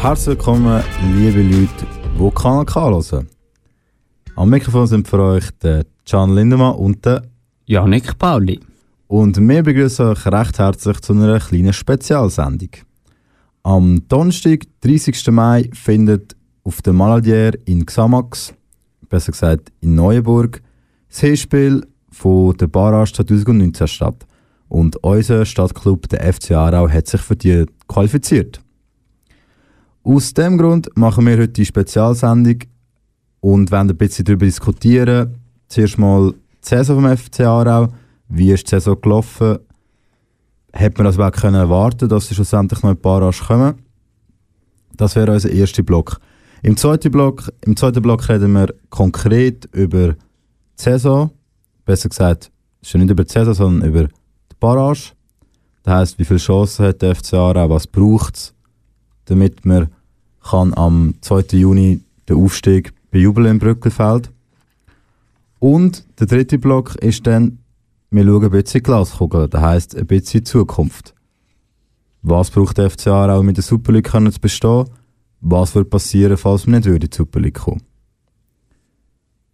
Herzlich willkommen, liebe Leute, die Kanal K hören. Am Mikrofon sind für euch der Can Lindemann und der Janik Pauli. Und wir begrüßen euch recht herzlich zu einer kleinen Spezialsendung. Am Donnerstag, 30. Mai, findet auf der Maladier in Xamax, besser gesagt in Neuenburg, das Hinspiel von der Barrage 2019 statt. Und unser Stadtclub, der FC Aarau, hat sich für die qualifiziert. Aus dem Grund machen wir heute die Spezialsendung und werden ein bisschen darüber diskutieren. Zuerst mal die Saison vom FC Aarau. Wie ist die Saison gelaufen? Hätte man das überhaupt können erwarten dass sie schlussendlich noch ein paar Arsch kommen? Das wäre unser erster Block. Im zweiten Block, Im zweiten Block reden wir konkret über die Saison. Besser gesagt, schon nicht über die Saison, sondern über die Barrage. Das heisst, wie viele Chancen hat der FC was braucht es, damit man kann am 2. Juni den Aufstieg bejubeln im Brückelfeld. Und der dritte Block ist dann, wir schauen ein bisschen Glaskugel, das heisst ein bisschen Zukunft. Was braucht der FC Aarau, um in der Super League zu bestehen? Was würde passieren, falls wir nicht in die Super League kommen?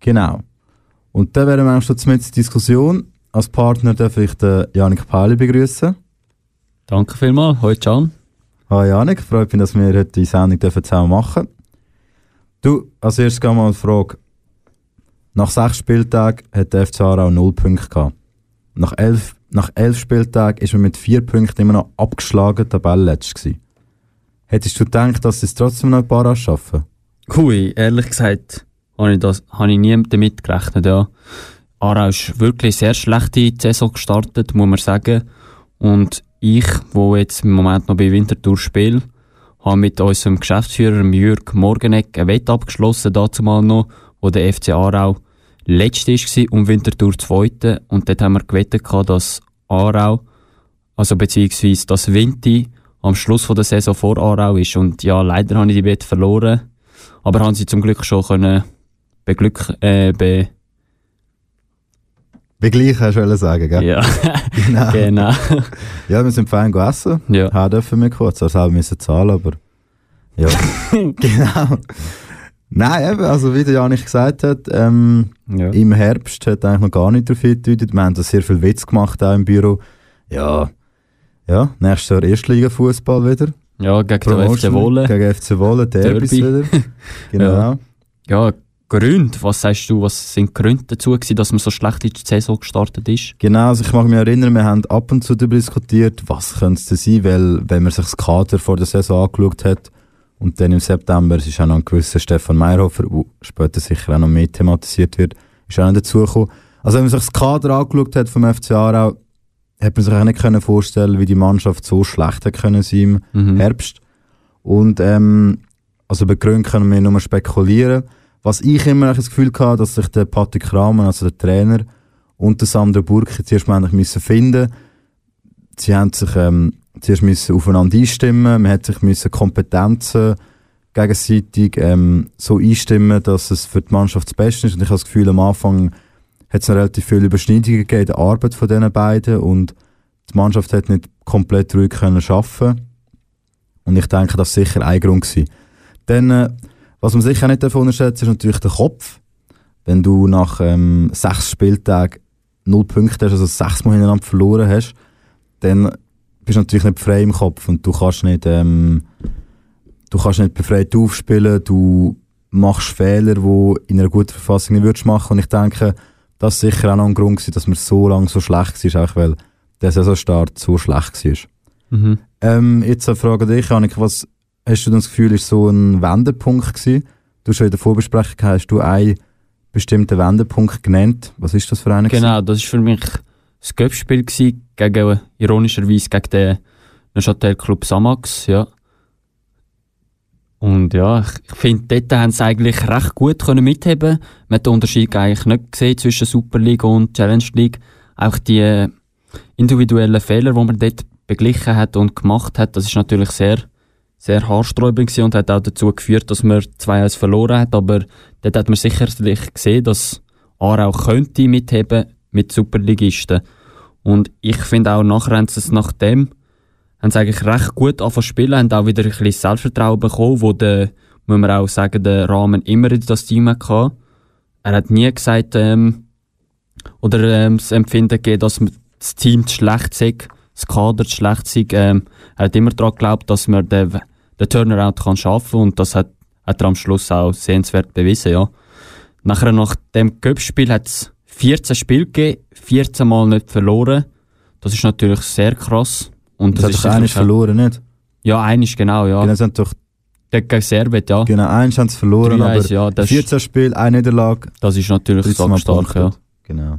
Genau. Und dann wären wir schon mit der Diskussion. Als Partner darf ich den Janik Pauli begrüßen. Danke vielmals. Hallo Can. Hallo Janik, freut mich, dass wir heute die Sendung zusammen machen Du, als erstes gehen mal die Frage. Nach sechs Spieltagen hat der FC Aarau null Punkte gehabt. Nach elf, nach elf Spieltagen ist man mit vier Punkten immer noch abgeschlagen Tabellenletzt gewesen. Hättest du gedacht, dass sie es trotzdem noch ein paar schaffen? Hui, ehrlich gesagt, habe ich, das, habe ich nie damit gerechnet, ja. Aarau ist wirklich sehr schlecht in die Saison gestartet, muss man sagen. Und ich, wo jetzt im Moment noch bei Winterthur spiele, habe mit unserem Geschäftsführer Jürg Morgeneck ein Wett abgeschlossen, dazu mal noch, wo der FC Aarau letzte war und Winterthur zweite. Und dort haben wir gewettet, dass Aarau, also beziehungsweise das Winti am Schluss von der Saison vor Aarau ist. Und ja, leider habe ich die Wette verloren. Aber haben sie zum Glück schon können beglück, äh, be Begleichen, hast du sagen, gell? Ja, genau. genau. ja, wir sind fein gegessen. Ja. Haben dürfen wir kurz, also haben müssen zahlen, aber ja. genau. Nein, eben, also wie der Janik gesagt hat, ähm, ja. im Herbst hat eigentlich noch gar nicht darauf hingedeutet. Wir haben da sehr viel Witz gemacht auch im Büro. Ja, ja, nächstes Jahr Erstliga-Fußball wieder. Ja, gegen den FC Wolle. Gegen FC Wolle, Derbys wieder. Genau. Ja. ja, Gründe, was sagst du, was sind Gründe dazu gewesen, dass man so schlecht in die Saison gestartet ist? Genau, also ich mag mich erinnern, wir haben ab und zu darüber diskutiert, was könnte es sein, weil wenn man sich das Kader vor der Saison angeschaut hat und dann im September ist auch noch ein gewisser Stefan Meyerhofer, der später sicher auch noch mehr thematisiert wird, ist auch noch dazugekommen. Also wenn man sich das Kader angeschaut hat vom FC Aarau, hat man sich auch nicht können vorstellen, wie die Mannschaft so schlecht hätte können sein im mhm. Herbst. Und ähm, also über Gründe können wir nur spekulieren. Was ich immer das Gefühl hatte, dass sich der Patrick Rahmen, also der Trainer, und der Sandro Burki zuerst mal müssen finden Sie haben sich ähm, zuerst müssen aufeinander einstimmen, man hat sich müssen Kompetenzen gegenseitig ähm, so einstimmen, dass es für die Mannschaft das Beste ist. Und ich habe das Gefühl, am Anfang hat es relativ viele Überschneidungen gegeben in der Arbeit von diesen beiden und die Mannschaft hat nicht komplett ruhig können arbeiten Und ich denke, das war sicher ein Grund. Gewesen. Dann äh, was man sicher nicht davon unterschätzt, ist natürlich der Kopf. Wenn du nach ähm, sechs Spieltagen null Punkte hast, also sechsmal hintereinander verloren hast, dann bist du natürlich nicht frei im Kopf und du kannst nicht, ähm, du kannst nicht befreit aufspielen, du machst Fehler, die in einer guten Verfassung nicht würdest machen und ich denke, das ist sicher auch noch ein Grund gewesen, dass man so lange so schlecht war, auch weil der Saisonstart so schlecht war. Mhm. Ähm, jetzt eine Frage an dich, Annika, was Hast du das Gefühl, ist so ein Wendepunkt gewesen? Du hast schon in der Vorbesprechung hast du einen bestimmten Wendepunkt genannt. Was ist das für einen? Genau, das war für mich das Göppspiel gegen, ironischerweise gegen den Neuchâtel Club Samax, ja. Und ja, ich, ich finde, dort haben sie eigentlich recht gut können mitheben. Man hat den Unterschied eigentlich nicht gesehen zwischen Super League und Challenge League. Auch die individuellen Fehler, die man dort beglichen hat und gemacht hat, das ist natürlich sehr sehr haarsträubend und hat auch dazu geführt, dass man 2-1 verloren hat. Aber dort hat man sicherlich gesehen, dass Aarau könnte mitheben mit Superligisten. Und ich finde auch, nachher haben sie es nach haben sie eigentlich recht gut angefangen spielen, haben auch wieder ein bisschen Selbstvertrauen bekommen, wo der, muss man auch sagen, der Rahmen immer in das Team hatte. Er hat nie gesagt, ähm, oder ähm, das Empfinden gegeben, dass das Team zu schlecht sei, das Kader zu schlecht sei. Ähm, er hat immer daran geglaubt, dass man den, den Turnaround kann schaffen und das hat, hat er am Schluss auch sehenswert bewiesen, ja. Nachher nach dem Cup-Spiel hat es 14 Spiele gegeben, 14 Mal nicht verloren. Das ist natürlich sehr krass. Und Das, das, hat ist doch eines verloren, nicht? Ja, eines genau, ja. Genau, sie haben doch, Gegen Servet, ja. genau, eins haben sie verloren, 3-1, aber ja, das, 14 Spiele, eine Niederlage, das ist natürlich 13 Mal stark, ja. Genau.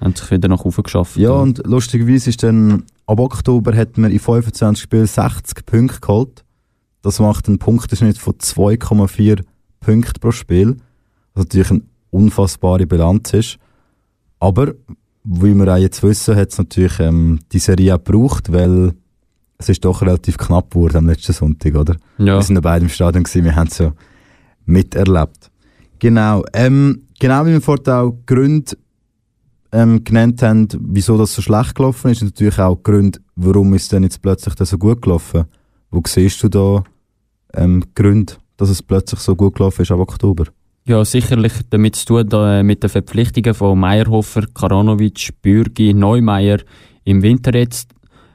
Haben sich wieder nach oben geschafft. Ja, und lustigerweise ist dann, ab Oktober hat man in 25 Spielen 60 Punkte geholt. Das macht einen Punkteschnitt von 2,4 Punkten pro Spiel. Was natürlich eine unfassbare Bilanz ist. Aber, wie wir auch jetzt wissen, hat es natürlich ähm, die Serie auch gebraucht, weil es ist doch relativ knapp geworden am letzten Sonntag, oder? ja. Wir sind ja beide im Stadion gewesen, wir haben es ja miterlebt. Genau, ähm, genau wie wir vorhin auch Gründe ähm, genannt haben, wieso das so schlecht gelaufen ist, und natürlich auch Gründe, warum ist denn jetzt plötzlich das so gut gelaufen. Wo siehst du da ähm, Gründe, dass es plötzlich so gut gelaufen ist ab Oktober? Ja, sicherlich damit zu tun, da, äh, mit den Verpflichtungen von Meyerhofer, Karanovic, Bürgi, Neumeier im Winter jetzt.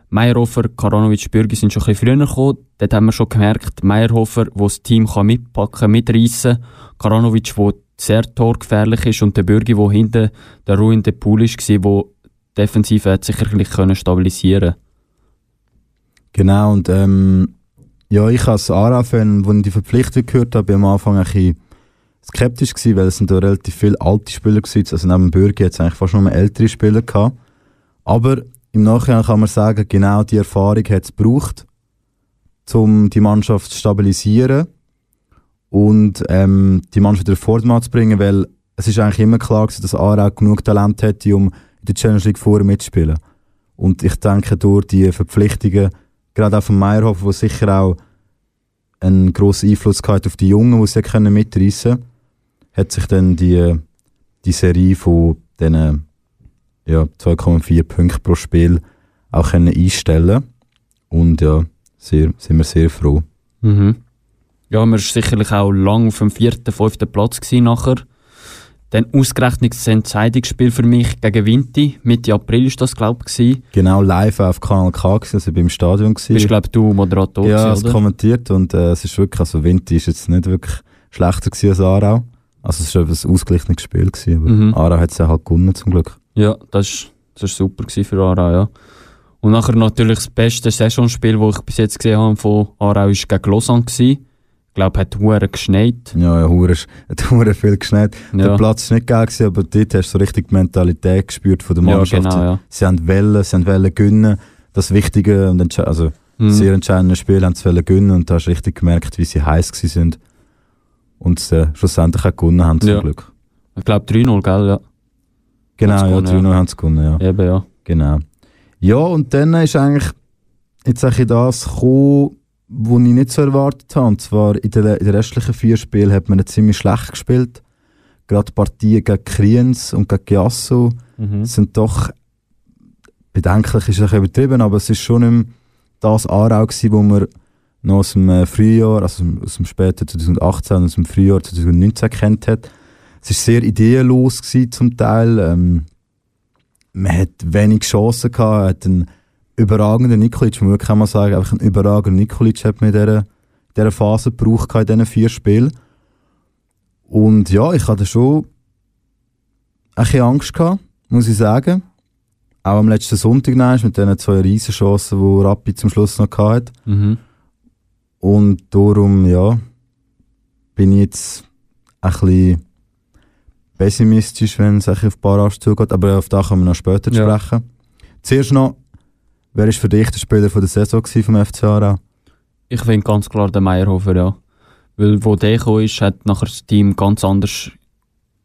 Meyerhofer, Karanovic, Bürgi sind schon ein bisschen früher gekommen. Dort haben wir schon gemerkt, Meyerhofer, wo das Team kann mitpacken, mitreißen. Karanovic, wo sehr torgefährlich ist und der Bürgi, wo hinten der ruhende Pool ist, war, wo die Defensive hat sicherlich können stabilisieren Genau, und ähm, ja, ich als Ara-Fan, als ich die Verpflichtung gehört habe, am Anfang ein bisschen skeptisch gewesen, weil es sind da relativ viele alte Spieler gewesen. Also neben hat es eigentlich fast nur ältere Spieler gehabt. Aber im Nachhinein kann man sagen, genau die Erfahrung hat es gebraucht, um die Mannschaft zu stabilisieren und ähm, die Mannschaft wieder Vordermann zu bringen, weil es ist eigentlich immer klar gewesen, dass Aarau genug Talent hätte, um in der Challenge League vorher mitzuspielen. Und ich denke, durch die Verpflichtungen, gerade auch von Meyerhofer, der sicher auch einen grossen Einfluss gehabt auf die Jungen, die sie mitreißen können, hat sich dann die, die Serie von diesen ja, 2,4 Punkten pro Spiel auch können einstellen Und ja, sehr, sind wir sehr froh. Mhm. Ja, wir waren sicherlich auch lang auf dem vierten, fünften Platz gewesen nachher. Dann ausgerechnet das Entscheidungsspiel für mich gegen Vinti. Mitte April ist das, glaube ich. Genau live auf Kanal K, gewesen, also beim Stadion. Bist, Gewesen. glaube du, Moderator ja, gewesen, es kommentiert und äh, es ist wirklich, also Winter ist jetzt nicht wirklich schlechter gewesen als Aarau. Also es war ein ausgeglichenes Spiel gewesen, aber Mhm. Aarau hat es ja halt gewonnen zum Glück. Ja, das ist, das ist super gewesen für Aarau, ja. Und nachher natürlich das beste Saisonspiel, das ich bis jetzt gesehen habe von Aarau, war gegen Lausanne. Gewesen. Ich glaube, hat hure geschneit. Ja, ja, hure, hat hure viel geschneit. Der Ja, Platz ist nicht geil gewesen, aber dort hast du so richtig die Mentalität gespürt von der ja Mannschaft. genau, ja. Sie haben Wellen, sie haben Wellen gewinnen. Das Wichtige und entsche- also Mhm. sehr entscheidende Spiel haben sie wollen gewinnen und da hast du richtig gemerkt, wie sie heiß gewesen sind. Und sie äh, schlussendlich auch gewonnen haben zum Ja. Glück. Ich glaube 3-0, gell? Ja. Genau, ja, gewonnen, 3 haben sie gewonnen, ja. Eben, ja. Genau. Ja, und dann ist eigentlich jetzt eigentlich das gekommen, was ich nicht so erwartet habe. Und zwar in den, in den restlichen vier Spielen hat man ziemlich schlecht gespielt. Gerade die Partien gegen Kriens und gegen Giasso Mhm. sind doch bedenklich, ist ein übertrieben, aber es ist schon nicht das Aarau gewesen, wo wir noch aus dem äh, Frühjahr, also aus dem späten 2018 und aus dem Frühjahr 2019 kennt hat. Es war sehr ideenlos gewesen zum Teil. Ähm, man hat wenig Chancen gehabt, hat einen überragenden Nikolic, man kann man sagen, einfach einen überragenden Nikolic hat in dieser, dieser Phase gebraucht in diesen vier Spielen. Und ja, ich hatte schon ein bisschen Angst gehabt, muss ich sagen. Auch am letzten Sonntag nein, mit diesen zwei Riesenchancen, die Rappi zum Schluss noch hatte. Mhm. Und darum, ja, bin ich jetzt ein bisschen pessimistisch, wenn es ein auf Barrage zugeht. Aber auf das kommen wir noch später Ja. sprechen. Zuerst noch, wer war für dich der Spieler von der Saison vom FC Aarau? Ich finde ganz klar den Meyerhofer, ja. Weil wo der gekommen ist, hat nachher das Team ganz anders,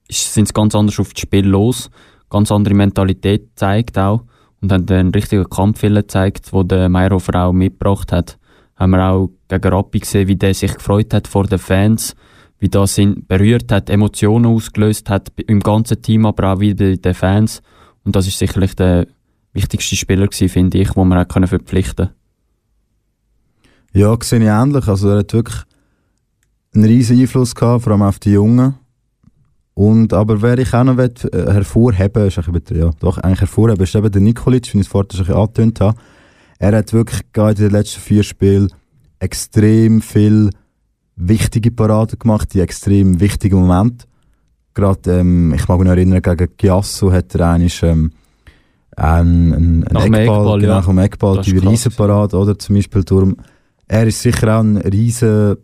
ist- sind ganz anders auf das Spiel los, ganz andere Mentalität gezeigt auch und haben einen richtigen Kampfwillen gezeigt, wo der Meyerhofer auch mitgebracht hat. Haben wir auch gegen Rappi gesehen, wie der sich gefreut hat vor den Fans, wie das ihn berührt hat, Emotionen ausgelöst hat im ganzen Team, aber auch wieder bei den Fans. Und das ist sicherlich der wichtigste Spieler gewesen, finde ich, wo man auch können verpflichten. Ja, sehe ich ähnlich. Also er hat wirklich einen riesen Einfluss gehabt, vor allem auf die Jungen. Und, aber wer ich auch noch will, äh, hervorheben ist ja, doch, eigentlich hervorheben, ist eben der Nikolic, wie ich es vorher schon angetönt habe. Er hat wirklich gerade in den letzten vier Spielen extrem viel wichtige Paraden gemacht, die extrem wichtigen Momente. Gerade, ähm, ich mag mich noch erinnern, gegen Giasso hat er eigentlich, ähm, einen, einen, einen Eckball, Eckball, genau, ja. Eckball, die Riesenparade, oder? Zum Beispiel Turm. Er ist sicher auch ein riesen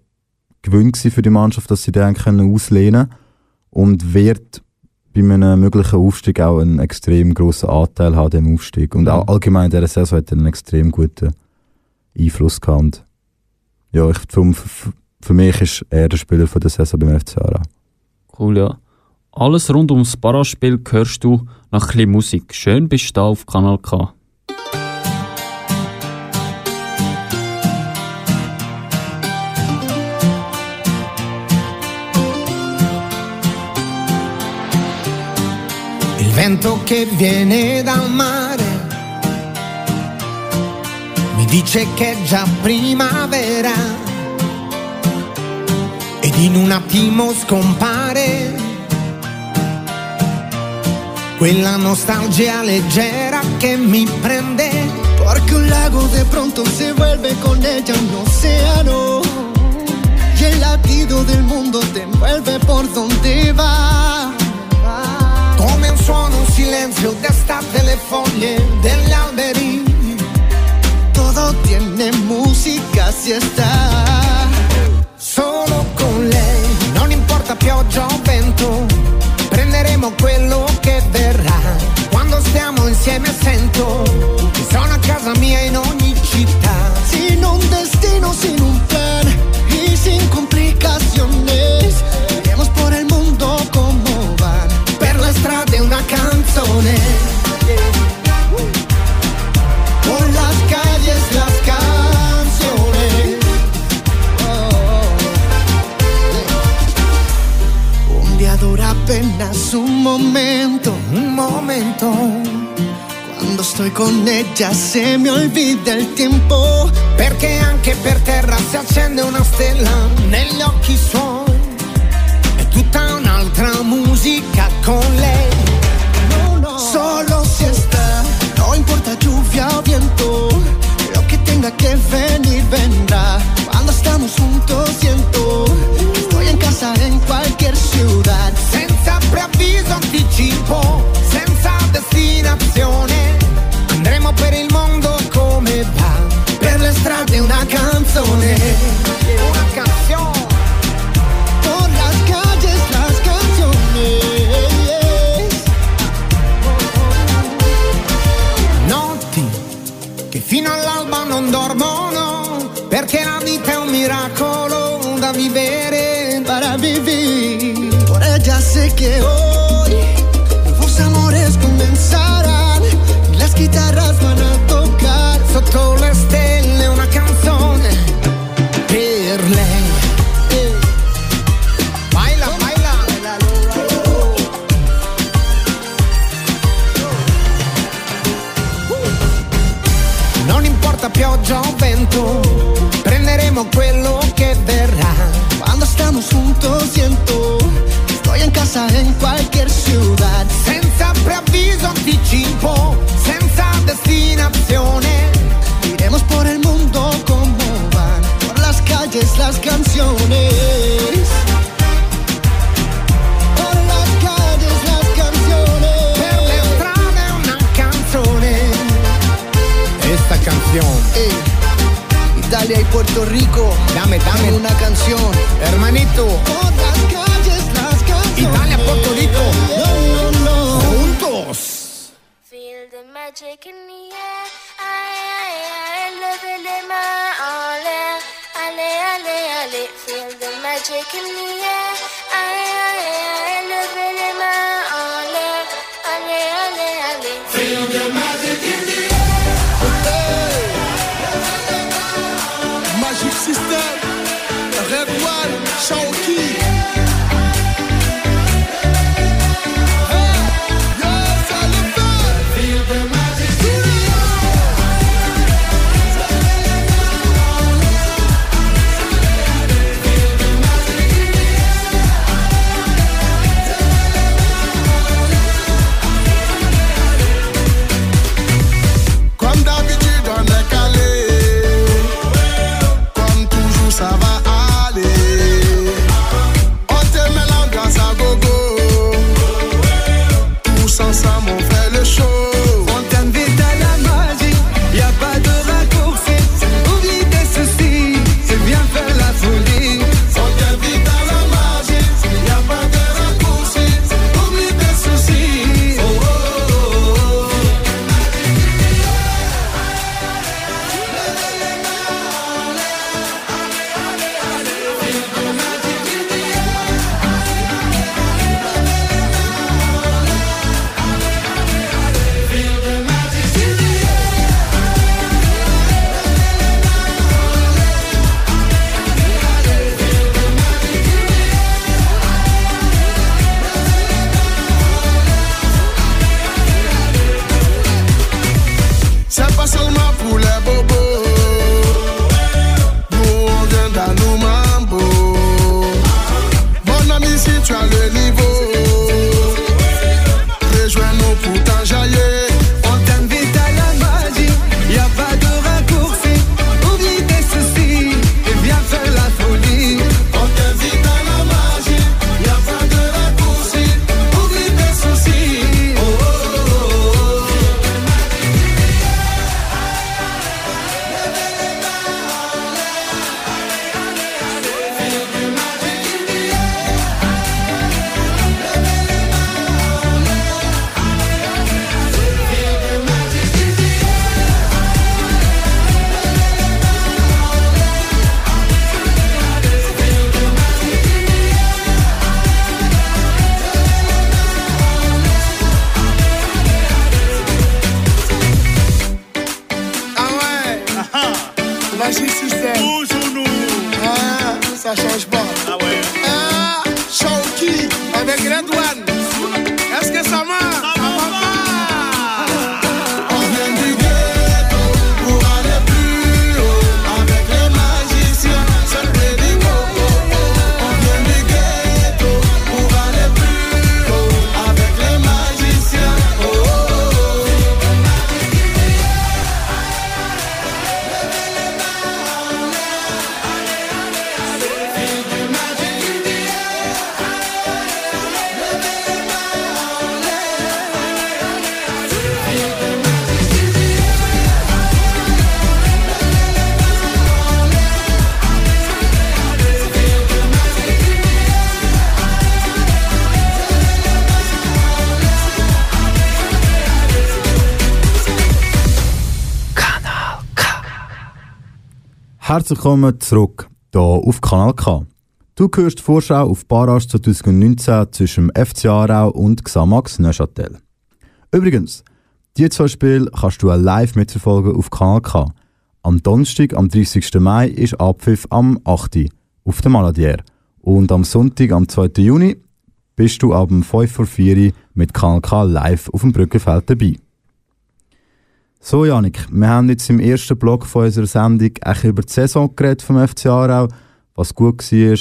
Gewinn für die Mannschaft, dass sie den können auslehnen und wird bei einem möglichen Aufstieg auch einen extrem grossen Anteil haben dem Aufstieg. Und auch allgemein in dieser Saison hat er einen extrem guten Einfluss gehabt. Und ja, ich, für, für mich ist er der Spieler von der Saison beim FC Aarau. Cool, ja. Alles rund ums Paraspiel hörst du nach ein bisschen Musik. Schön bist du da auf Kanal K. Il vento che viene dal mare mi dice che è già primavera ed in un attimo scompare quella nostalgia leggera que mi prende. Porque un lago de pronto se vuelve con ella un océano. Y el latido del mundo te envuelve por donde va. Come un suono, un silenzio d'estate le foglie degli alberi. Todo tiene música si está. Solo con lei, non importa pioggia o vento, prenderemo quello che verrà. Quando stiamo insieme sento che sono a casa mia in ogni città. Sin un destino, un momento, un momento. Quando estoy con ella se mi olvida il tempo. Perché anche per terra si accende una stella negli occhi suoi. È tutta un'altra musica con lei. No, no. Solo si está, no importa lluvia o viento. Lo que tenga que venir vendrá. Cuando estamos juntos siento estoy en casa en cualquier ciudad. Va. Per le strade una canzone. Una canzone. Por las calles las canciones. Notti che fino all'alba non dormono. Perché la vita è un miracolo da vivere. para vivir. Por ella sé que hoy Herzlich willkommen zurück hier auf Kanal K. Du hörst die Vorschau auf Barrage 2019 zwischen dem FC Aarau und Xamax Neuchâtel. Übrigens, die zwei Spiele kannst du live mitverfolgen auf Kanal K. Am Donnerstag, am 30. Mai, ist Abpfiff am 8. auf der Maladier. Und am Sonntag, am 2. Juni, bist du ab dem 5 vor 4 Uhr mit Kanal K live auf dem Brückenfeld dabei. So, Janik, wir haben jetzt im ersten Block von unserer Sendung eigentlich über die Saison geredet vom FC Aarau, was gut war,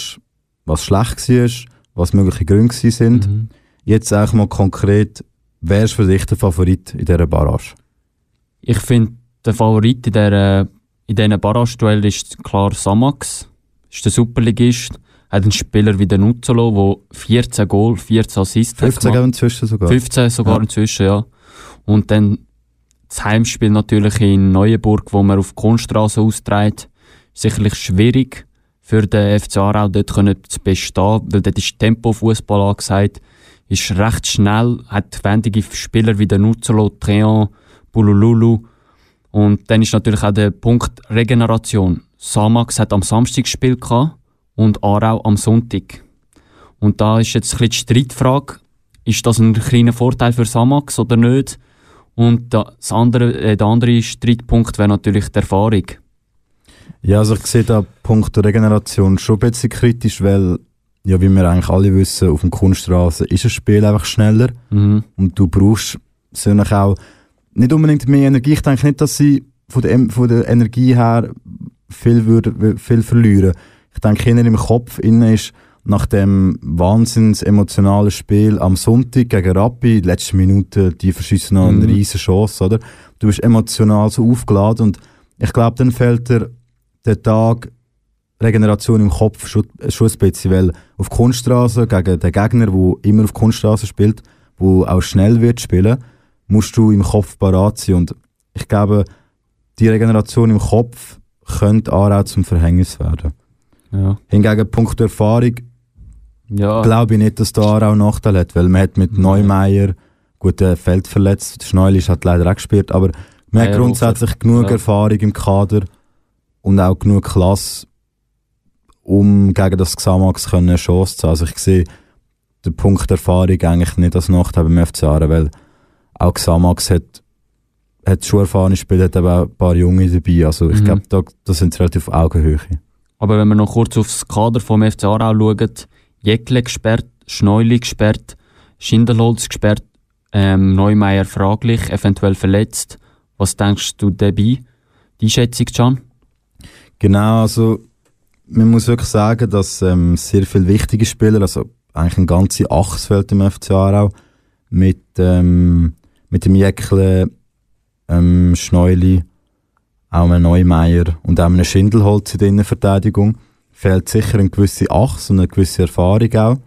was schlecht war, was mögliche Gründe sind. Mhm. Jetzt eigentlich mal konkret, wer ist für dich der Favorit in dieser Barrage? Ich finde, der Favorit in, der, in diesen Barrage-Duell ist klar Samax. Ist der Superligist. Hat einen Spieler wie der Nuzzolo, der 14 Goal, 14 Assists hat 15 gemacht. inzwischen sogar. 15 sogar Ja. inzwischen, ja. Und dann das Heimspiel natürlich in Neuenburg, wo man auf die Kunststraße austrägt, sicherlich schwierig für den FC Aarau dort zu bestehen, weil dort ist Tempo-Fußball angesagt, ist recht schnell, hat wendige Spieler wie der Nuzzolo, Treon, Bulululu und dann ist natürlich auch der Punkt Regeneration. Samax hat am Samstag Spiel gehabt und Aarau am Sonntag. Und da ist jetzt ein bisschen die Streitfrage, ist das ein kleiner Vorteil für Samax oder nicht? Und da- das andere, äh, der andere Streitpunkt wäre natürlich die Erfahrung. Ja, also ich sehe da Punkt der Regeneration schon ein bisschen kritisch, weil, ja, wie wir eigentlich alle wissen, auf dem Kunststraße ist das Spiel einfach schneller Mhm. und du brauchst natürlich auch nicht unbedingt mehr Energie. Ich denke nicht, dass sie von der, von der Energie her viel, würde, viel verlieren. Ich denke, eher im Kopf innen ist nach dem wahnsinns emotionalen Spiel am Sonntag gegen Rappi, die letzten Minuten, die verschießen noch eine Mhm. riesen Chance, oder? Du bist emotional so aufgeladen und ich glaube, dann fällt dir der Tag Regeneration im Kopf schon, schon ein bisschen, weil auf Kunststraße gegen den Gegner, der immer auf Kunststraße spielt, wo auch schnell wird spielen, musst du im Kopf parat sein und ich glaube, die Regeneration im Kopf könnte auch zum Verhängnis werden. Ja. Hingegen Punkt Erfahrung Ja. glaube ich nicht, dass da auch Nachteil hat, weil man hat mit Nein. Neumeier gut der Feld verletzt, Schneul ist hat leider auch gespielt, aber man hat grundsätzlich genug Ja. Erfahrung im Kader und auch genug Klasse, um gegen das Xamax eine Chance zu haben. Also ich sehe den Punkt Erfahrung eigentlich nicht als Nachteil beim FC Aarau, weil auch Xamax hat, hat schon erfahrene Spieler, hat aber auch ein paar Junge dabei. Also ich Mhm. glaube, da, da sind sie relativ auf Augenhöhe. Aber wenn wir noch kurz aufs Kader vom FC Aarau schauen, Jäckle gesperrt, Schneuli gesperrt, Schindelholz gesperrt, ähm, Neumeier fraglich, eventuell verletzt. Was denkst du dabei? Die Schätzung, Can? Genau, also man muss wirklich sagen, dass ähm, sehr viele wichtige Spieler, also eigentlich ein ganze Achsfeld im FC Aarau, mit, ähm, mit dem Jäckle, ähm, Schneuli, auch einem Neumeier und auch einem Schindelholz in der Innenverteidigung, fehlt sicher eine gewisse Achs und eine gewisse Erfahrung auch.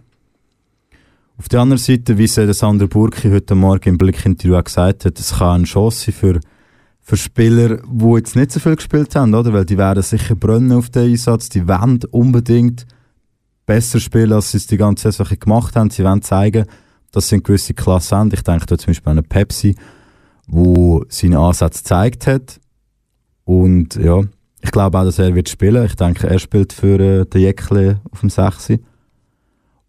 Auf der anderen Seite, wie es der Sander Burki heute Morgen im Blickinterview auch gesagt hat, es kann eine Chance für für Spieler, die jetzt nicht so viel gespielt haben, oder? Weil die werden sicher brennen auf den Einsatz, die wollen unbedingt besser spielen, als sie es die ganze Saison gemacht haben. Sie wollen zeigen, dass sie eine gewisse Klasse haben. Ich denke da zum Beispiel an eine Pepsi, wo seine Ansätze gezeigt hat. Und ja, ich glaube auch, dass er wird spielen. Ich denke, er spielt für äh, den Jäckle auf dem 6.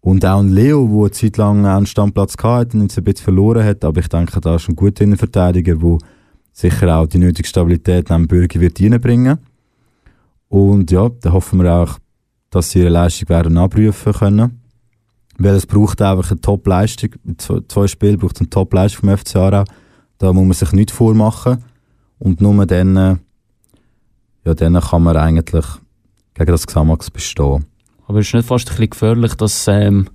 Und auch ein Leo, der eine Zeit lang einen Stammplatz hatte und jetzt ein bisschen verloren hat. Aber ich denke, da ist ein guter Innenverteidiger, der sicher auch die nötige Stabilität neben Bürger wird reinbringen. Und ja, da hoffen wir auch, dass sie ihre Leistung werden abrufen können. Weil es braucht einfach eine Top-Leistung. Zwei, Spielen braucht es eine Top-Leistung vom FC Aarau. Da muss man sich nicht vormachen. Und nur dann, äh, ja, dann kann man eigentlich gegen das Xamax bestehen. Aber ist nicht fast ein bisschen gefährlich, dass ähm,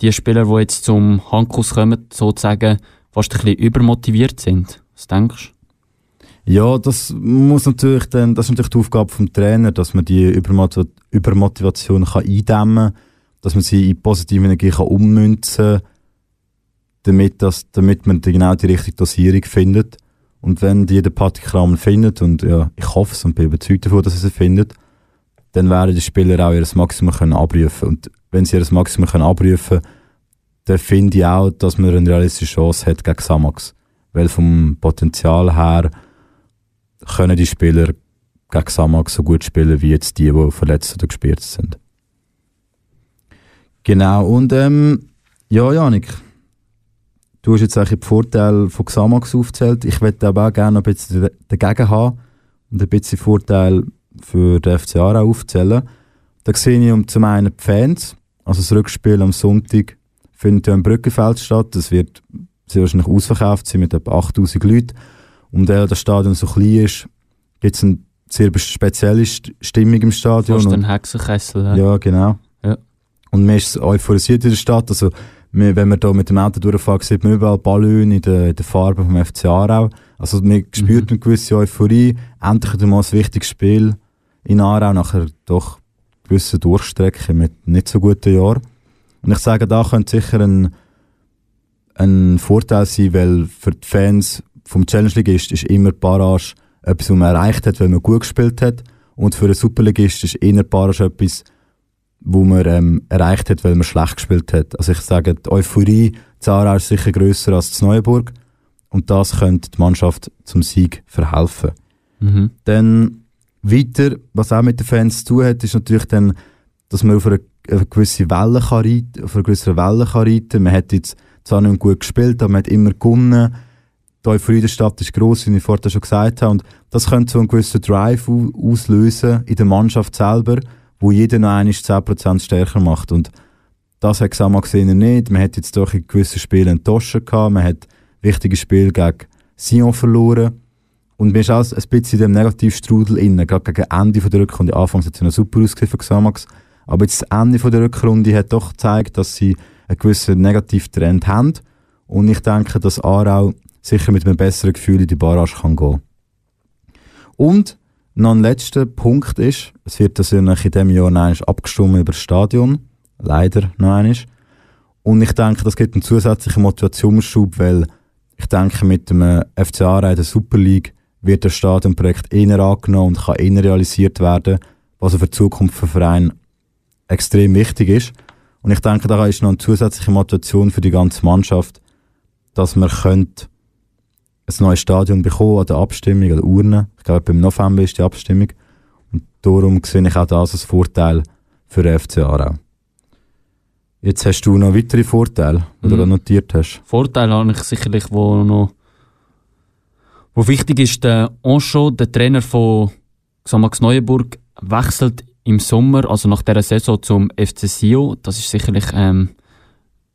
die Spieler, die jetzt zum Handkuss kommen, sozusagen fast ein bisschen übermotiviert sind? Was denkst du? Ja, das muss natürlich dann, das ist natürlich die Aufgabe vom Trainer, dass man die Übermotiv Übermotivation kann eindämmen kann, dass man sie in positive Energie kann ummünzen damit, das, damit man genau die richtige Dosierung findet. Und wenn die den Patrick Rahmen findet, und ja, ich hoffe es und bin überzeugt davon, dass sie findet, dann werden die Spieler auch ihr Maximum können abrufen Und wenn sie ihr Maximum können abrufen dann finde ich auch, dass man eine realistische Chance hat gegen Samax. Weil vom Potenzial her können die Spieler gegen Samax so gut spielen wie jetzt die, die verletzt oder gespielt sind. Genau, und ähm, ja, Janik, du hast jetzt eigentlich die Vorteile von Xamax aufgezählt. Ich möchte aber auch gerne ein bisschen dagegen haben und ein bisschen Vorteile für den FC Aarau aufzählen. Da sehe ich um zum einen die Fans, also das Rückspiel am Sonntag findet ja im Brückenfeld statt. Das wird sehr wahrscheinlich ausverkauft sein mit etwa 8000 Leuten. Und da das Stadion so klein ist, gibt es eine sehr spezielle Stimmung im Stadion. Fast ein Hexenkessel. Ja. ja, genau. Ja. Und man ist euphorisiert in der Stadt. Also, wir, wenn man da mit dem Auto durchfährt, sieht man überall Ballone in der, in der Farbe vom FC Aarau. Also, man spürt eine gewisse Euphorie. Endlich mal ein wichtiges Spiel in Aarau, nachher doch gewisse Durchstrecke mit nicht so guten Jahren. Und ich sage, da könnte sicher ein, ein Vorteil sein, weil für die Fans vom Challenge Ligist ist immer Barrage etwas, was man erreicht hat, weil man gut gespielt hat. Und für einen Superligist ist eher Barrage etwas, wo man ähm, erreicht hat, weil man schlecht gespielt hat. Also ich sage, die Euphorie zu Aarau ist sicher grösser als zu Neuenburg. Und das könnte die Mannschaft zum Sieg verhelfen. Mhm. Dann weiter, was auch mit den Fans zu tun hat, ist natürlich dann, dass man auf eine, eine gewisse Welle kann reiten, auf einer gewissen Welle kann reiten. Man hat jetzt zwar nicht gut gespielt, aber man hat immer gewonnen. Die Euphorie der Stadt ist gross, wie ich vorher schon gesagt habe. Und das könnte so einen gewissen Drive au- auslösen in der Mannschaft selber, wo jeder noch einmal 10% stärker macht. Und das hat Xamax nicht. Man hat jetzt doch in gewissen Spielen enttäuscht gehabt. Man hat wichtige Spiele gegen Sion verloren. Und man ist auch ein bisschen in dem Negativstrudel inne. Gerade gegen Ende von der Rückrunde. Anfangs hat es noch super ausgesehen für Xamax. Aber jetzt das Ende von der Rückrunde hat doch gezeigt, dass sie einen gewissen Negativtrend haben. Und ich denke, dass Aarau sicher mit einem besseren Gefühl in die Barrage kann gehen. Und noch ein letzter Punkt ist, es wird noch in diesem Jahr noch abgestimmt über das Stadion. Leider noch einmal. Und ich denke, das gibt einen zusätzlichen Motivationsschub, weil ich denke, mit dem FC Aarau in der Super League wird das Stadionprojekt eher angenommen und kann eher realisiert werden, was für die Zukunft für den Verein extrem wichtig ist. Und ich denke, da ist noch eine zusätzliche Motivation für die ganze Mannschaft, dass man könnte ein neues Stadion bekommen an der Abstimmung, an der Urne. Ich glaube, im November ist die Abstimmung. Und darum sehe ich auch das als Vorteil für den FC Aarau. Jetzt hast du noch weitere Vorteile, die du Mhm. da notiert hast. Vorteil habe ich sicherlich, wo noch wo wichtig ist, der Ancho, der Trainer von Xamax Neuenburg, wechselt im Sommer, also nach dieser Saison zum FC Sio. Das ist sicherlich ähm,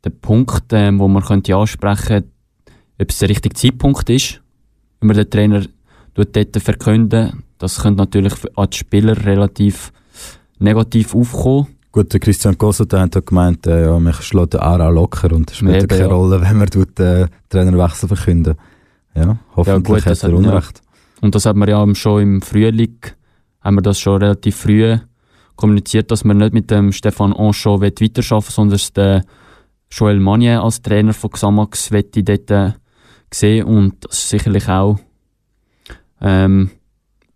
der Punkt, ähm, wo man könnte ansprechen, ob es der richtige Zeitpunkt ist, wenn man den Trainer dort verkünden. Das könnte natürlich an die Spieler relativ negativ aufkommen. Gut, der Christian Gosseta hat ja gemeint, äh, ja, man schlägt den Aarau locker und es spielt keine ja. Rolle, wenn man tut, äh, Trainerwechsel verkünden. Ja, hoffentlich gut, das hat er hat- ja. Unrecht. Und das hat man ja schon im Frühling, haben wir das schon relativ früh kommuniziert, dass man nicht mit dem Stefan Anchot weiterarbeiten sondern dass der Joel Magnier als Trainer von Xamax dort äh, sehen und das ist sicherlich auch ähm,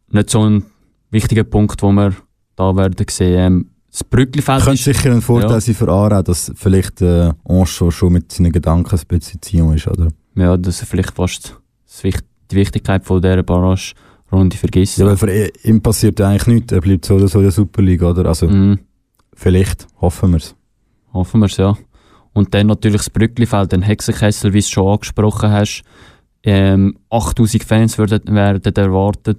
nicht so ein wichtiger Punkt, wo wir da werden sehen. Ähm, das Brücklifeld Könnte sicher ein Vorteil Ja. sein für Aarau, dass vielleicht äh, Ancho schon mit seinen Gedanken ein bisschen Zion ist, oder? ja, dass er vielleicht fast die Wichtigkeit von dieser Barrage-Runde vergisst. Ja, weil für ihm passiert eigentlich nichts, er bleibt so oder so in der Superliga, oder? Also, Mhm. vielleicht, hoffen wir es. Hoffen wir es, ja. Und dann natürlich das Brücklifeld, den Hexenkessel, wie du es schon angesprochen hast. Ähm, 8000 Fans werden, werden erwartet.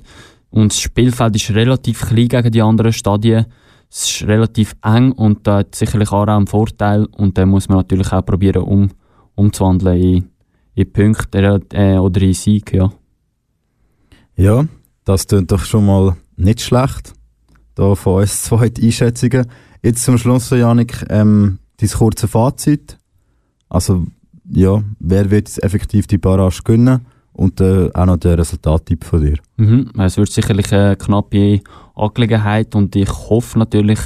Und das Spielfeld ist relativ klein gegen die anderen Stadien. Es ist relativ eng und da hat sicherlich auch einen Vorteil. Und den muss man natürlich auch probieren, um, umzuwandeln in, in Punkte äh, oder in Sieg, ja. Ja, das klingt doch schon mal nicht schlecht. Da von uns zwei Einschätzungen. Jetzt zum Schluss, Janik, ähm, dein kurze Fazit. Also, ja, wer wird jetzt effektiv die Barrage gewinnen? Und äh, auch noch der Resultattipp von dir. Mhm. Es wird sicherlich eine knappe Angelegenheit und ich hoffe natürlich,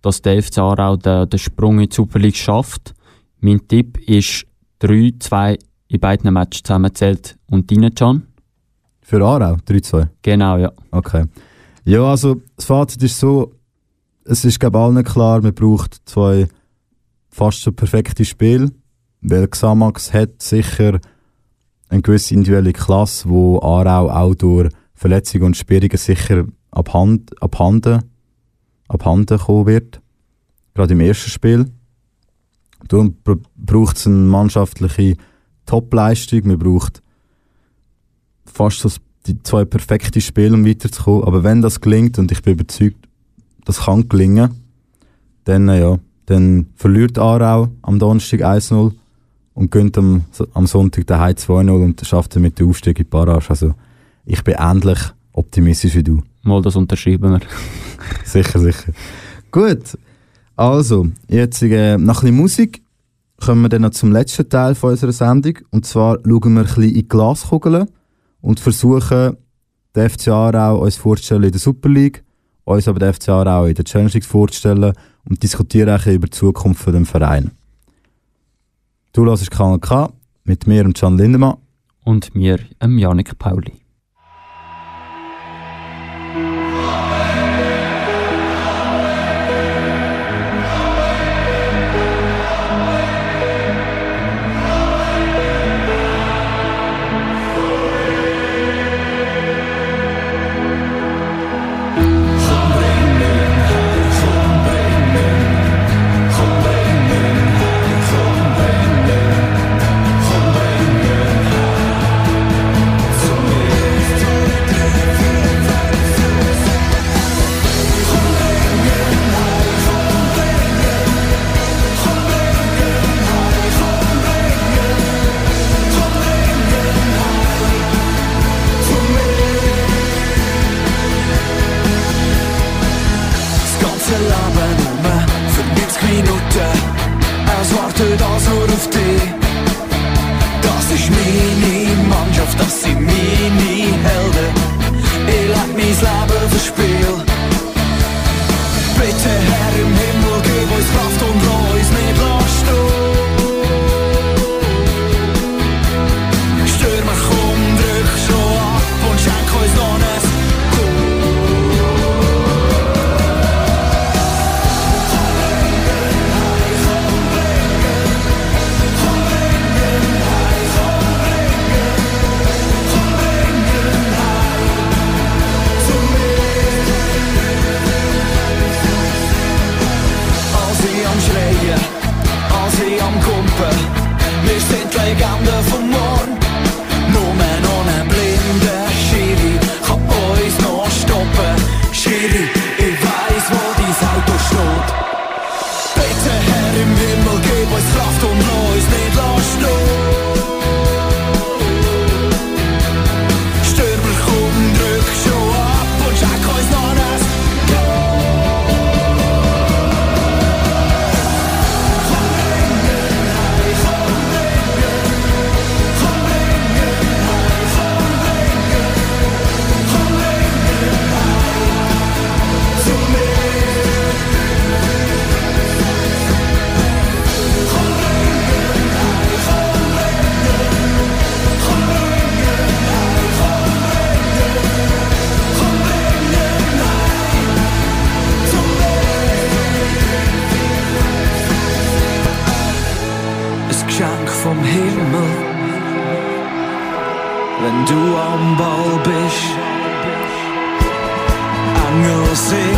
dass der FC Aarau den, den Sprung in die Super League schafft. Mein Tipp ist 3-2 in beiden Matches zusammenzählt und Can. Für Aarau, 3-2. Genau, ja. Okay. Ja, also das Fazit ist so, es ist glaube allen klar, man braucht zwei fast so perfekte Spiele, weil Xamax hat sicher eine gewisse individuelle Klasse, wo Aarau auch durch Verletzungen und Sperrungen sicher abhand, abhanden, abhanden kommen wird. Gerade im ersten Spiel. Darum braucht es eine mannschaftliche Topleistung, man braucht fast so die zwei perfekte Spiele, um weiterzukommen. Aber wenn das gelingt, und ich bin überzeugt, das kann gelingen, dann, äh, ja, dann verliert Aarau am Donnerstag 1-0 und gönnt am, am Sonntag daheim 2-0 und schafft mit dem Aufstieg in die Barrage. Also, ich bin ähnlich optimistisch wie du. Mal das unterschreiben wir. sicher, sicher. Gut. Also, jetzt äh, nach ein bisschen Musik kommen wir dann noch zum letzten Teil von unserer Sendung. Und zwar schauen wir ein bisschen in die Glaskugeln und versuchen, den FC Aarau uns vorzustellen in der Super League, uns aber den FC Aarau in der Challenge League vorzustellen und diskutieren auch über die Zukunft von dem Verein. Du hörst Kanal K mit mir und Can Lindemann. Und mir, Janik Pauli. ben duam balbish Angelsig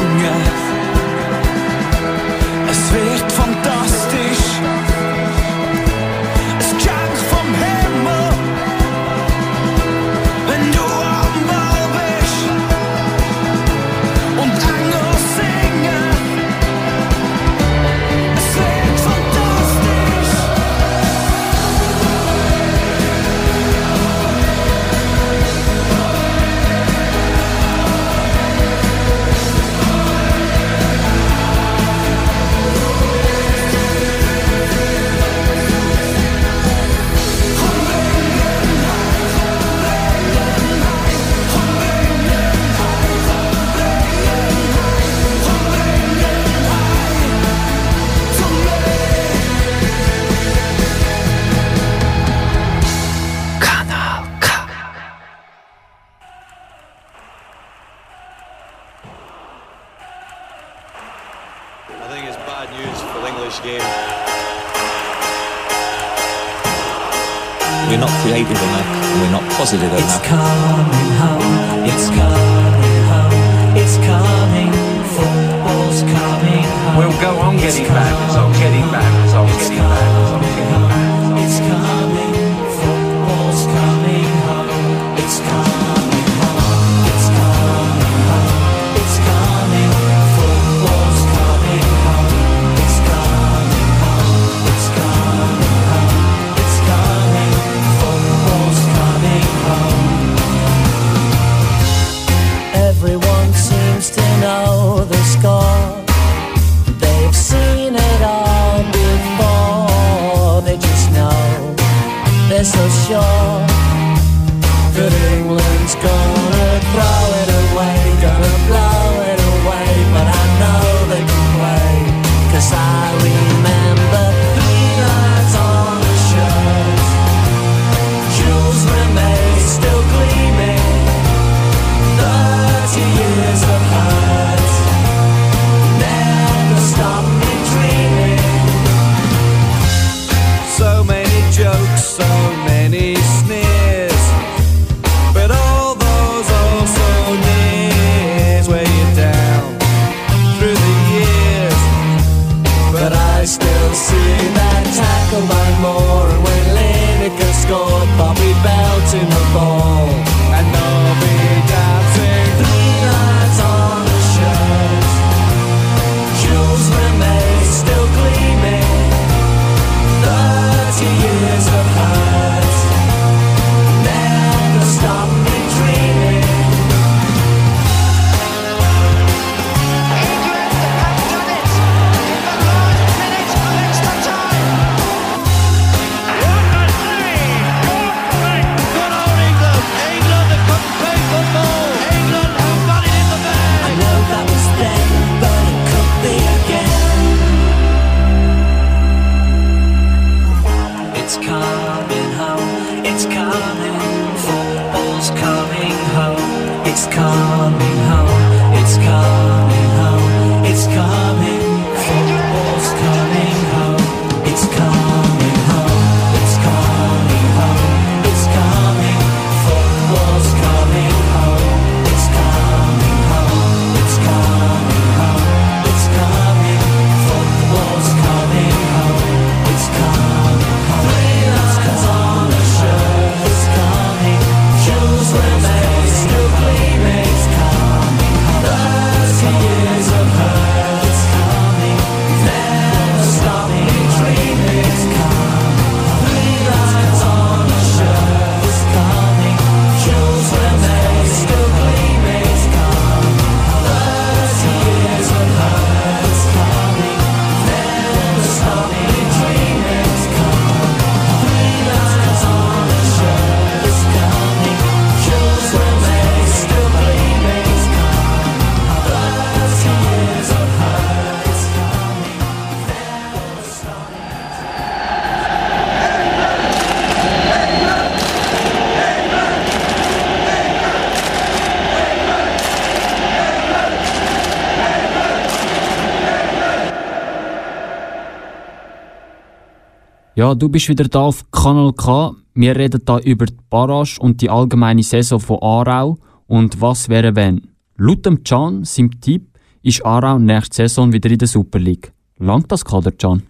Ja, du bist wieder da auf Kanal K. Wir reden da über die Barrage und die allgemeine Saison von Aarau und was wäre wenn. Laut dem Can, seinem Tipp, ist Aarau nächste Saison wieder in der Super League. Langt das Kader, Can?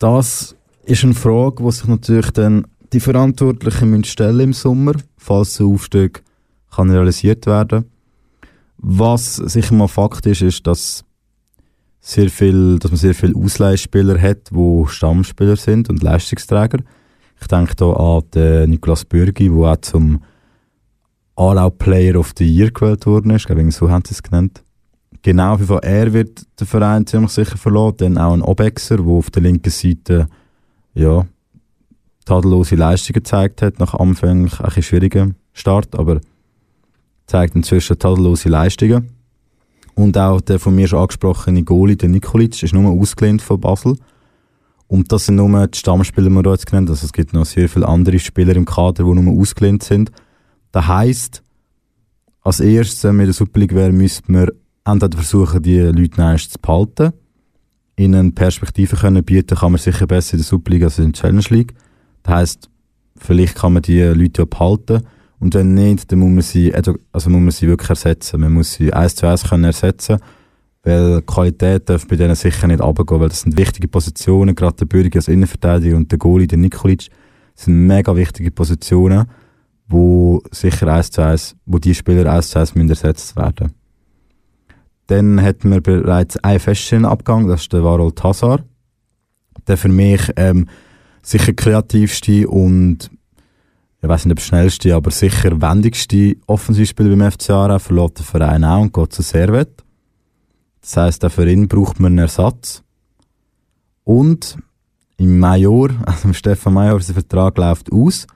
Das ist eine Frage, die sich natürlich dann die Verantwortlichen müssen stellen im Sommer, falls der Aufstieg kann realisiert werden. Was sicher mal Fakt ist, ist, dass sehr viel, dass man sehr viele Ausleihspieler hat, die Stammspieler sind und Leistungsträger. Ich denke da an den Niklas Bürgi, der auch zum Aarau Player of the Year gewählt worden ist. Ich glaube, so haben sie es genannt. Genau, jeden Fall, er wird den Verein ziemlich sicher verloren. Dann auch ein Obexer, der auf der linken Seite, ja, tadellose Leistungen gezeigt hat, nach anfänglich ein bisschen schwierigem Start, aber zeigt inzwischen tadellose Leistungen. Und auch der von mir schon angesprochene Goalie, der Nikolic, ist nur ausgelehnt von Basel. Und das sind nur die Stammspieler, die wir jetzt genannt Also es gibt noch sehr viele andere Spieler im Kader, die nur ausgelehnt sind. Das heisst, als erstes, wenn wir in der Super League wären, müsste man entweder versuchen, die Leute nein zu behalten, ihnen eine Perspektive können bieten, kann man sicher besser in der Superliga als in der Challenge League. Das heisst, vielleicht kann man die Leute ja behalten und wenn nicht, dann muss man sie, also muss man sie wirklich ersetzen. Man muss sie eins zu eins können ersetzen, weil Qualität darf bei denen sicher nicht runtergehen, weil das sind wichtige Positionen, gerade der Bürger als Innenverteidiger und der Goalie, der Nikolic, sind mega wichtige Positionen, wo sicher eins zu eins, wo die Spieler eins zu eins müssen ersetzt werden. Dann hätten wir bereits einen feststehenden Abgang, das ist der Varol Tassar. Der für mich ähm, sicher kreativste und ich weiß nicht, ob schnellste, aber sicher wendigste Offensivspieler beim FC Aarau verlässt den Verein auch und geht zu Servet. Das heisst, auch für ihn braucht man einen Ersatz. Und im Major, also Stefan Major, sein Vertrag läuft aus.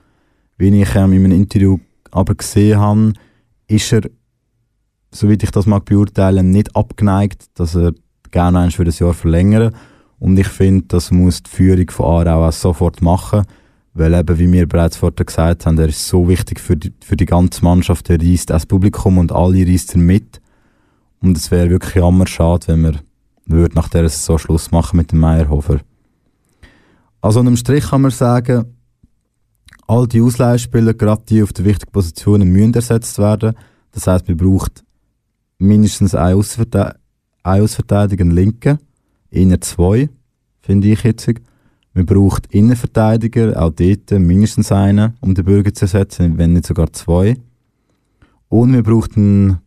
Wie ich ähm, in einem Interview aber gesehen habe, ist er, soweit ich das mag beurteilen, nicht abgeneigt, dass er gerne eins für das Jahr verlängern. Und ich finde, das muss die Führung von Aarau auch sofort machen. Weil eben, wie wir bereits vorher gesagt haben, er ist so wichtig für die, für die ganze Mannschaft. Er reist das Publikum und alle reist mit. Und es wäre wirklich jammer schade, wenn wir würde nach dieser Saison Schluss machen mit dem Meyerhofer. Also unterm Strich kann man sagen, all die Ausleihspieler, gerade die auf den wichtigen Positionen, müssen ersetzt werden. Das heißt, man braucht mindestens einen, Außenverte einen Außenverteidiger, einen Linken, eher zwei, finde ich jetzt. Man braucht Innenverteidiger, auch dort mindestens einen, um den Bürger zu ersetzen, wenn nicht sogar zwei. Und wir braucht einen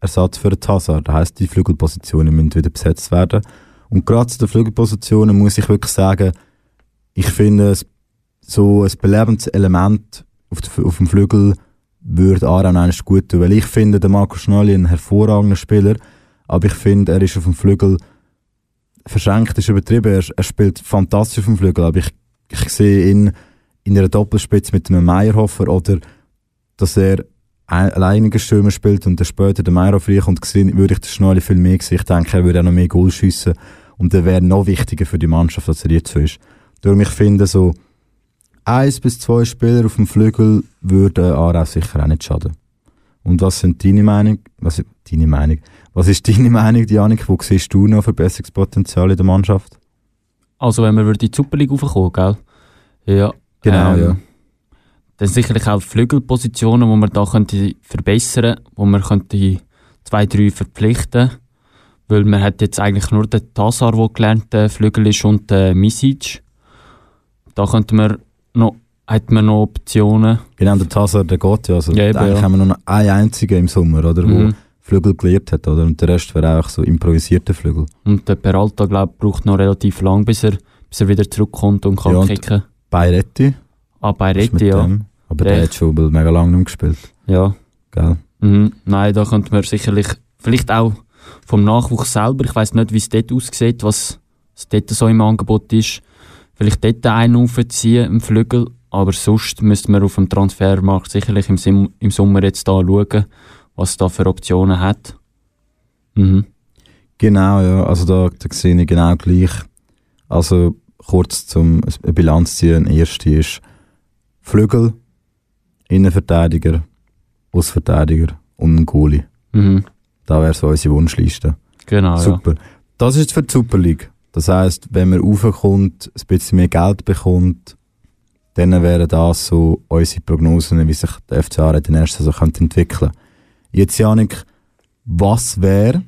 Ersatz für den Hazard. Das heisst, die Flügelpositionen müssen wieder besetzt werden. Und gerade zu den Flügelpositionen muss ich wirklich sagen, ich finde, so ein belebendes Element auf, dem Flügel würde Aran eigentlich gut tun. Weil ich finde, der Marco Schnalli ein hervorragender Spieler, aber ich finde, er ist auf dem Flügel verschränkt, ist übertrieben. Er, er spielt fantastisch auf dem Flügel, aber ich, ich sehe ihn in einer Doppelspitze mit einem Meyerhofer oder dass er ein- alleiniger Stürmer spielt und dann später der Meyerhofer reinkommt, gesehen, würde ich den Schnalli viel mehr sehen. Ich denke, er würde auch noch mehr Goal schiessen und er wäre noch wichtiger für die Mannschaft, als er jetzt so ist. Darum ich finde, so eins bis zwei Spieler auf dem Flügel würden Aarau sicher auch nicht schaden. Und was sind deine Meinung? Was, deine Meinung? Was ist deine Meinung, Janik? Wo siehst du noch Verbesserungspotenzial in der Mannschaft? Also wenn wir in die Super League raufkommen, gell? Ja. Genau, ja. Dann sicherlich auch Flügelpositionen, wo man da könnte verbessern, wo man könnte zwei, drei verpflichten. Weil man hat jetzt eigentlich nur den Tassar, der gelernter Flügel ist, und den Misic. Da könnte man noch, hat man noch Optionen. Genau, der Tassar, der geht ja. Also Ja, eben, eigentlich ja. haben wir nur noch einen einzigen im Sommer, oder? Mhm. Wo Flügel gelehrt hat, oder? Und der Rest wäre auch so improvisierte Flügel. Und der Peralta, glaube braucht noch relativ lang, bis er, bis er wieder zurückkommt und kann Ja, und- kicken. Bayretti. Ah, bei ist mit Retti, ja. dem. Aber Der- der hat schon mega lange nicht gespielt. Ja. Gell? Mhm. Nein, da könnte man sicherlich, vielleicht auch vom Nachwuchs selber, ich weiß nicht, wie es dort aussieht, was, was dort so im Angebot ist, vielleicht dort einen aufziehen im Flügel, aber sonst müsste man auf dem Transfermarkt sicherlich im, Sim im Sommer jetzt da schauen, was es da für Optionen hat. Mhm. Genau, ja. Also da, da sehe ich genau gleich. Also kurz zum eine Bilanz ziehen. Erste ist Flügel, Innenverteidiger, Außenverteidiger und ein Goalie. Mhm. Da wäre so unsere Wunschliste. Genau, Super. Das ist für die Super League. Das heisst, wenn man raufkommt, ein bisschen mehr Geld bekommt, dann wären das so unsere Prognosen, wie sich der FCA in der nächsten Saison könnte entwickeln Jetzt, Janik, was wäre,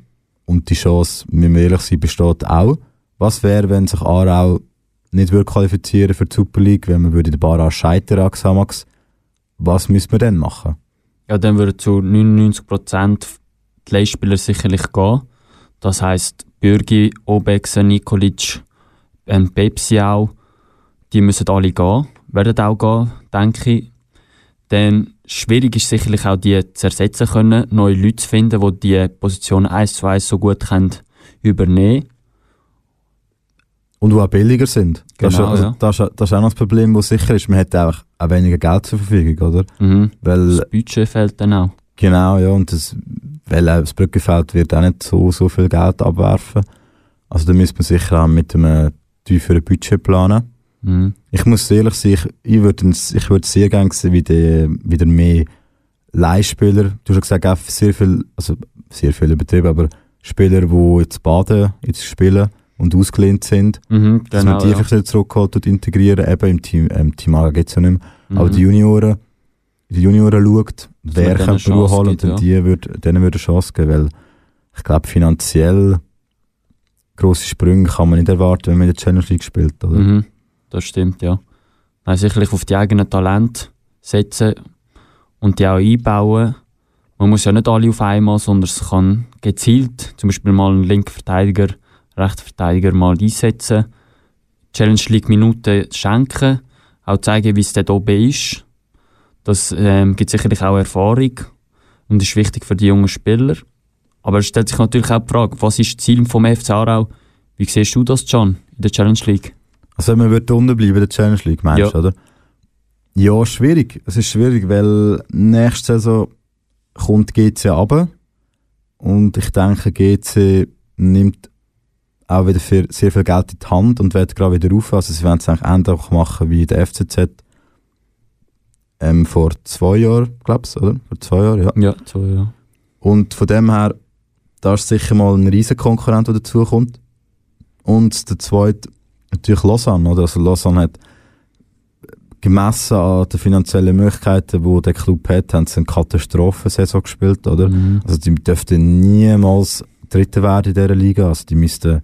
und die Chance, müssen wir ehrlich sein, besteht auch, was wäre, wenn sich Aarau nicht würde qualifizieren für die Super League, wenn man würde den Bar scheitern an Xamax, was müssen wir dann machen? Ja, dann würden zu 99% die Leihspieler sicherlich gehen. Das heisst, Bürgi, Obexen, Nikolic, ähm, Pepsi auch, die müssen alle gehen, werden auch gehen, denke ich. Dann schwierig ist sicherlich auch, die zu ersetzen können, neue Leute zu finden, die die Position 1 zu 1 so gut können übernehmen Und die auch billiger sind. das, ist, Genau, also, ja. das, ist, das ist auch noch das Problem, das sicher ist. Man hat auch, auch weniger Geld zur Verfügung, oder? Mhm. Weil, Das Budget fehlt dann auch. genau, ja, und das, weil auch das Brückenfeld wird auch nicht so, so viel Geld abwerfen. Also da müsste man sicher auch mit einem tieferen Budget planen. Mhm. Ich muss ehrlich sein, ich, ich würde ich würd sehr gerne sehen, wie wieder mehr Leihspieler, du hast schon gesagt, auch sehr viel, also sehr viel übertrieben, aber Spieler, die jetzt baden, jetzt spielen und ausgelehnt sind, Mhm, dass genau. man die ja. einfach wieder zurückholt und integrieren. Eben im Team, ähm, Team A gibt es ja nicht mehr. Mhm. Aber die Junioren, die Junioren schaut, wer man denen kann Ruhe holen und dann die würd, denen würde eine Chance geben, weil ich glaube, finanziell grosse Sprünge kann man nicht erwarten, wenn man in der Challenge League spielt. Oder? Mhm, das stimmt, ja. Nein, sicherlich auf die eigenen Talente setzen und die auch einbauen. Man muss ja nicht alle auf einmal, sondern es kann gezielt, zum Beispiel mal einen linken Verteidiger, rechten Verteidiger mal einsetzen, Challenge League Minuten schenken, auch zeigen, wie es dort oben ist. Das ähm, gibt sicherlich auch Erfahrung und ist wichtig für die jungen Spieler. Aber es stellt sich natürlich auch die Frage, was ist das Ziel vom FC Aarau? Wie siehst du das, John, in der Challenge League? Also wenn man wird unten bleiben der Challenge League, meinst du, Ja. oder? Ja, schwierig. Es ist schwierig, weil nächste Saison kommt GC runter und ich denke, GC nimmt auch wieder für sehr viel Geld in die Hand und wird gerade wieder rauf. Also sie werden es eigentlich ähnlich machen wie der FCZ ähm, vor zwei Jahren, glaubst oder? Vor zwei Jahren, ja. Ja, so, ja. Und von dem her, da ist sicher mal ein riesen Konkurrent, der dazukommt. Und der zweite, natürlich Lausanne, oder? Also Lausanne hat gemessen an den finanziellen Möglichkeiten, die der Club hat, haben sie eine Katastrophensaison gespielt, oder? Mhm. Also die dürften niemals Dritte werden in dieser Liga. Also die müssten,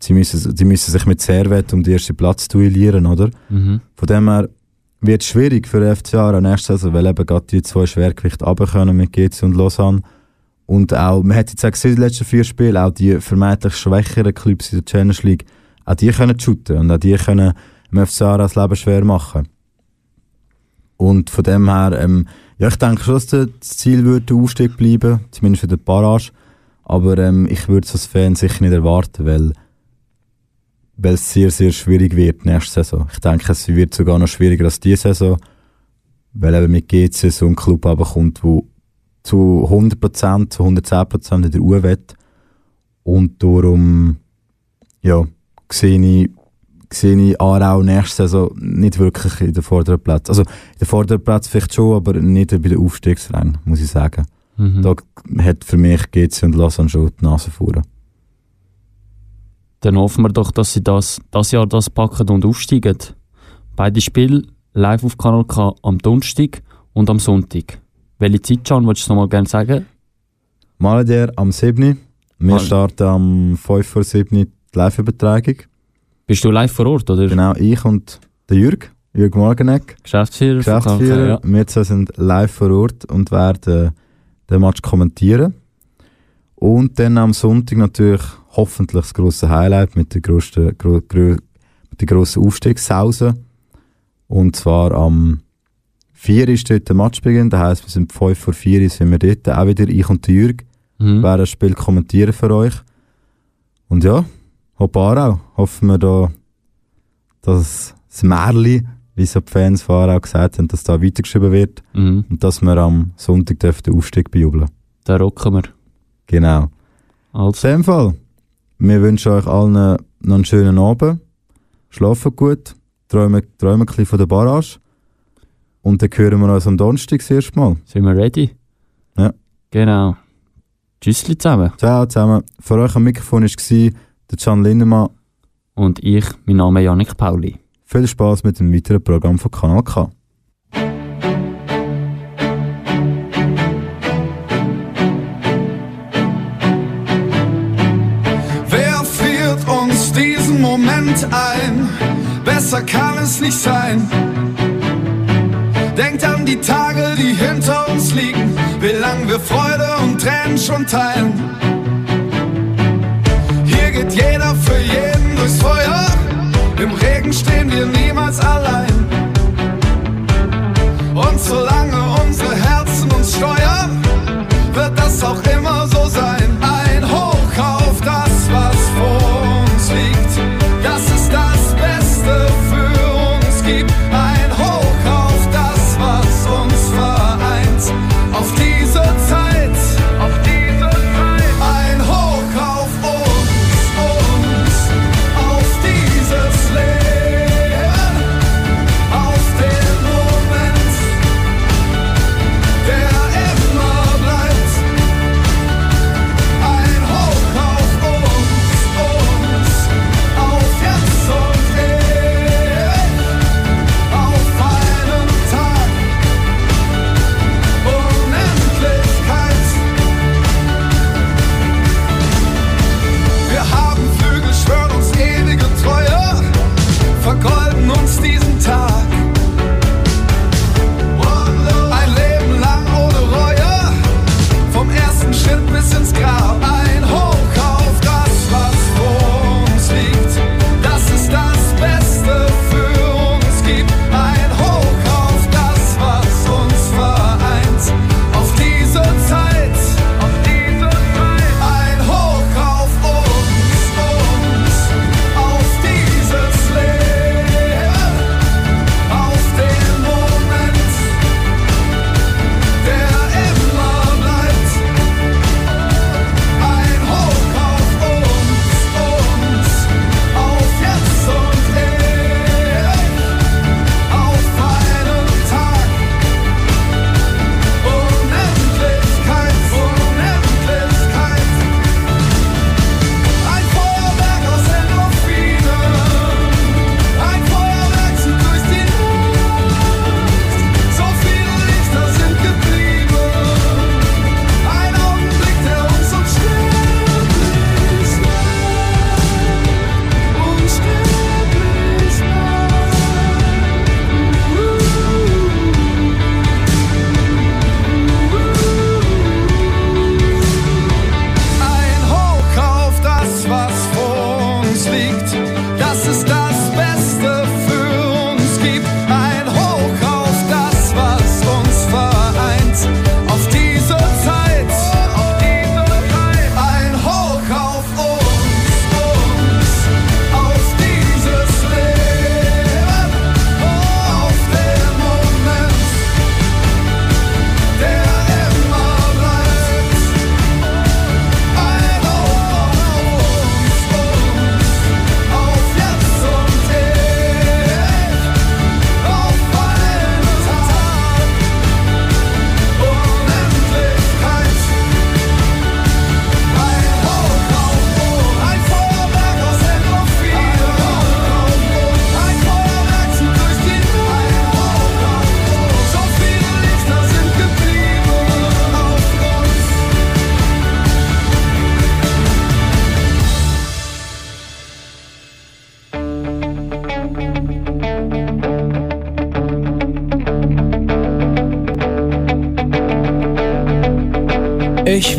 sie müssen, die müssen sich mit Servet um den ersten Platz duellieren, oder? Mhm. Von dem her wird es schwierig für den FC Aarau nächste Saison, weil eben gerade die zwei Schwergewichte runterkommen mit GC und Lausanne. Und auch, man hat jetzt auch gesehen, den letzten vier Spielen, auch die vermeintlich schwächeren Clubs in der Challenge League, auch die können shooten und auch die können FC Aarau das Leben schwer machen. Und von dem her, ähm, ja, ich denke schon, dass das Ziel wird der Aufstieg bleiben, zumindest für den Barrage. Aber ähm, ich würde es als Fan sicher nicht erwarten, weil weil es sehr, sehr schwierig wird nächste Saison. Ich denke, es wird sogar noch schwieriger als diese Saison, weil eben mit GC so ein Club kommt, wo zu 100%, zu 110% in der Uhr wett. Und darum, ja, sehe ich, sehe ich Aarau nächste Saison nicht wirklich in den vorderen Plätzen. Also, in den vorderen Plätzen vielleicht schon, aber nicht bei den Aufstiegsrängen, muss ich sagen. Mhm. Da hat für mich GC und Lausanne schon die Nase vorne. Dann hoffen wir doch, dass sie das, das Jahr das packen und aufsteigen. Beide Spiele live auf Kanal K am Donnerstag und am Sonntag. Welche Zeit, John, würdest du noch mal gerne sagen? Mal der am 7. Wir starten am 5 vor 7 die Live-Übertragung. Bist du live vor Ort, oder? Genau, ich und der Jürg, Jürg Morgeneck, Geschäftsführer, Geschäftsführer. ja. Wir zwei sind live vor Ort und werden den Match kommentieren. Und dann am Sonntag natürlich hoffentlich das grosse Highlight mit der grössten, gro, gro, mit der grossen Aufstiegshause. Und zwar am 4 ist dort der Matchbeginn, das heisst, wir sind 5 vor 4 sind wir dort, auch wieder ich und der Jürg Mhm. werden das Spiel kommentieren für euch. Und ja, hopp Aarau. Hoffen wir da, dass das Märli, wie so die Fans von Aarau gesagt haben, dass da weitergeschrieben wird Mhm. und dass wir am Sonntag dürfen den Aufstieg bejubeln. Da rocken wir. Genau. Also, In dem Fall, wir wünschen euch allen noch einen schönen Abend. Schlafen gut, träumen, träumen ein bisschen von der Barrage. Und dann hören wir uns am Donnerstag das erste Mal. sind wir ready? Ja. Genau. Tschüssli zusammen. Ciao zusammen. Für euch am Mikrofon war der Can Lindemann. Und ich, mein Name ist Janik Pauli. Viel Spaß mit dem weiteren Programm von Kanal K. Wer friert uns diesen Moment ein? Besser kann es nicht sein. Denkt an die Tage, die hinter uns liegen, wie lang wir Freude und Tränen schon teilen. Stehen wir niemals allein. Und solange unsere Herzen uns steuern, wird das auch immer